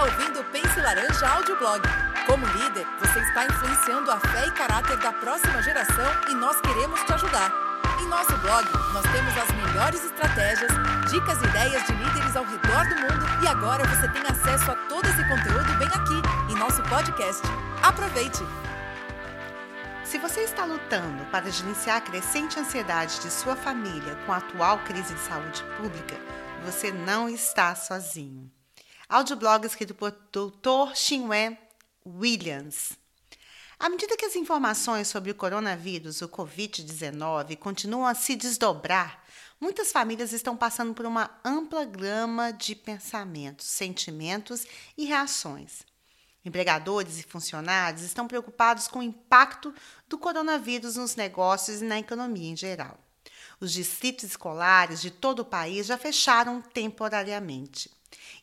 está ouvindo o Pense Laranja Audioblog. Como líder, você está influenciando a fé e caráter da próxima geração e nós queremos te ajudar. Em nosso blog, nós temos as melhores estratégias, dicas e ideias de líderes ao redor do mundo e agora você tem acesso a todo esse conteúdo bem aqui, em nosso podcast. Aproveite! Se você está lutando para gerenciar a crescente ansiedade de sua família com a atual crise de saúde pública, você não está sozinho. Audioblog escrito por Dr. Xinwen Williams. À medida que as informações sobre o coronavírus, o Covid-19, continuam a se desdobrar, muitas famílias estão passando por uma ampla gama de pensamentos, sentimentos e reações. Empregadores e funcionários estão preocupados com o impacto do coronavírus nos negócios e na economia em geral. Os distritos escolares de todo o país já fecharam temporariamente.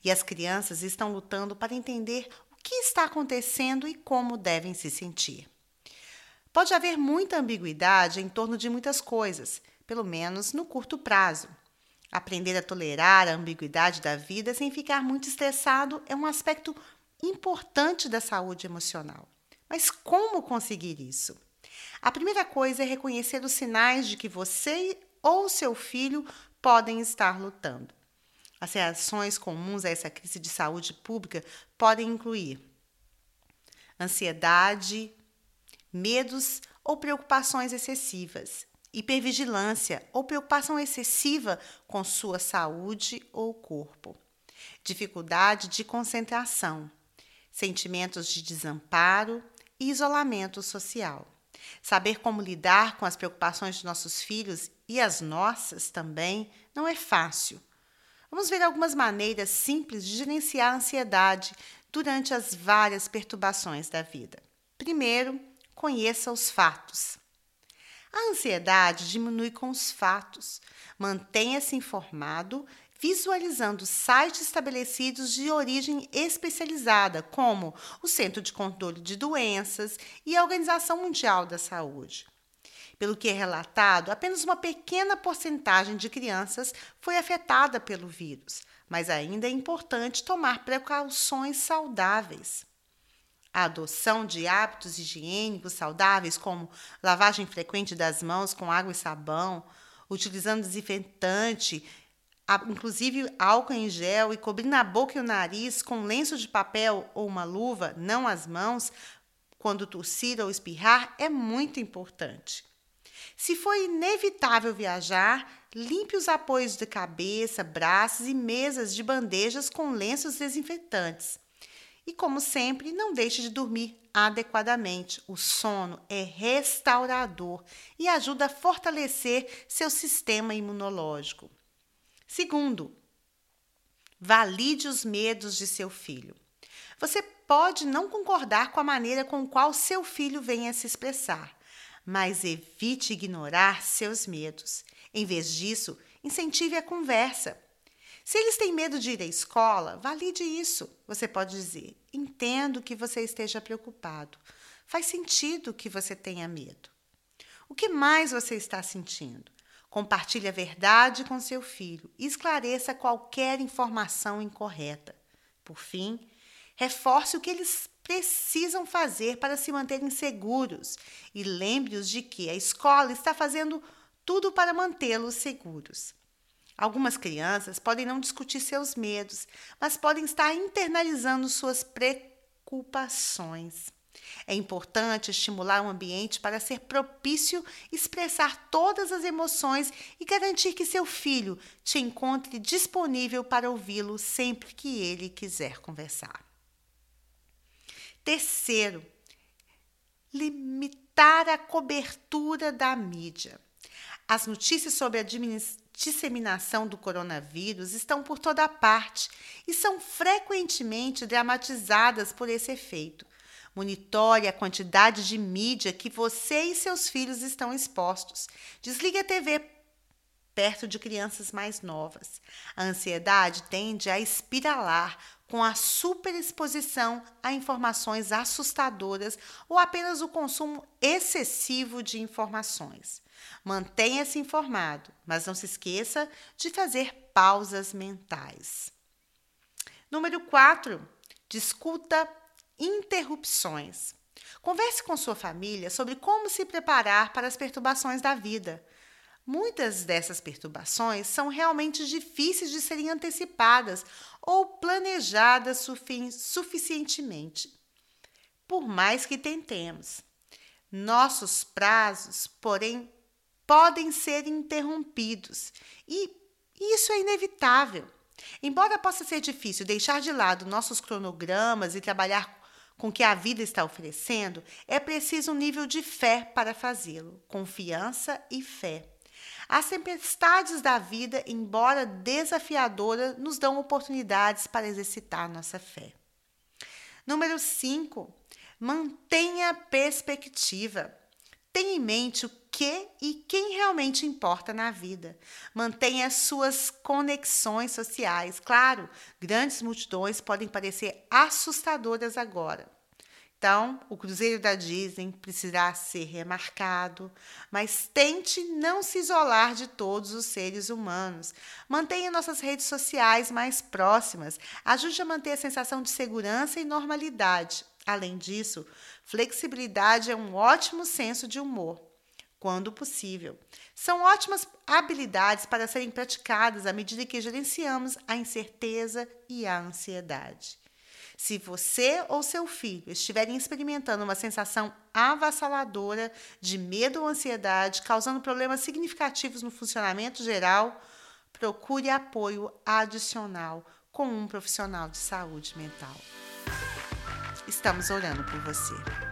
E as crianças estão lutando para entender o que está acontecendo e como devem se sentir. Pode haver muita ambiguidade em torno de muitas coisas, pelo menos no curto prazo. Aprender a tolerar a ambiguidade da vida sem ficar muito estressado é um aspecto importante da saúde emocional. Mas como conseguir isso? A primeira coisa é reconhecer os sinais de que você ou seu filho podem estar lutando. As reações comuns a essa crise de saúde pública podem incluir ansiedade, medos ou preocupações excessivas, hipervigilância ou preocupação excessiva com sua saúde ou corpo, dificuldade de concentração, sentimentos de desamparo e isolamento social. Saber como lidar com as preocupações de nossos filhos e as nossas também não é fácil. Vamos ver algumas maneiras simples de gerenciar a ansiedade durante as várias perturbações da vida. Primeiro, conheça os fatos. A ansiedade diminui com os fatos. Mantenha-se informado visualizando sites estabelecidos de origem especializada, como o Centro de Controle de Doenças e a Organização Mundial da Saúde. Pelo que é relatado, apenas uma pequena porcentagem de crianças foi afetada pelo vírus, mas ainda é importante tomar precauções saudáveis. A adoção de hábitos higiênicos saudáveis, como lavagem frequente das mãos com água e sabão, utilizando desinfetante inclusive álcool em gel e cobrindo a boca e o nariz com lenço de papel ou uma luva, não as mãos, quando tossir ou espirrar, é muito importante. Se for inevitável viajar, limpe os apoios de cabeça, braços e mesas de bandejas com lenços desinfetantes. E, como sempre, não deixe de dormir adequadamente. O sono é restaurador e ajuda a fortalecer seu sistema imunológico. Segundo, valide os medos de seu filho. Você pode não concordar com a maneira com qual seu filho vem a se expressar, mas evite ignorar seus medos. Em vez disso, incentive a conversa. Se eles têm medo de ir à escola, valide isso. Você pode dizer: entendo que você esteja preocupado. Faz sentido que você tenha medo. O que mais você está sentindo? Compartilhe a verdade com seu filho e esclareça qualquer informação incorreta. Por fim, reforce o que eles precisam fazer para se manterem seguros e lembre-os de que a escola está fazendo tudo para mantê-los seguros. Algumas crianças podem não discutir seus medos, mas podem estar internalizando suas preocupações. É importante estimular um ambiente para ser propício expressar todas as emoções e garantir que seu filho te encontre disponível para ouvi-lo sempre que ele quiser conversar. Terceiro, limitar a cobertura da mídia. As notícias sobre a disseminação do coronavírus estão por toda parte e são frequentemente dramatizadas por esse efeito. Monitore a quantidade de mídia que você e seus filhos estão expostos. Desligue a TV perto de crianças mais novas. A ansiedade tende a espiralar com a superexposição a informações assustadoras ou apenas o consumo excessivo de informações. Mantenha-se informado, mas não se esqueça de fazer pausas mentais. Número 4 Discuta interrupções. Converse com sua família sobre como se preparar para as perturbações da vida. Muitas dessas perturbações são realmente difíceis de serem antecipadas ou planejadas sufi suficientemente. Por mais que tentemos, nossos prazos, porém, podem ser interrompidos e isso é inevitável. Embora possa ser difícil deixar de lado nossos cronogramas e trabalhar com o que a vida está oferecendo, é preciso um nível de fé para fazê-lo, confiança e fé. As tempestades da vida, embora desafiadoras, nos dão oportunidades para exercitar nossa fé. Número 5. Mantenha perspectiva. Tenha em mente o que e quem realmente importa na vida. Mantenha suas conexões sociais. Claro, grandes multidões podem parecer assustadoras agora, então, o cruzeiro da Disney precisará ser remarcado, mas tente não se isolar de todos os seres humanos. Mantenha nossas redes sociais mais próximas, ajude a manter a sensação de segurança e normalidade. Além disso, flexibilidade é um ótimo senso de humor, quando possível. São ótimas habilidades para serem praticadas à medida que gerenciamos a incerteza e a ansiedade. Se você ou seu filho estiverem experimentando uma sensação avassaladora de medo ou ansiedade, causando problemas significativos no funcionamento geral, procure apoio adicional com um profissional de saúde mental. Estamos orando por você.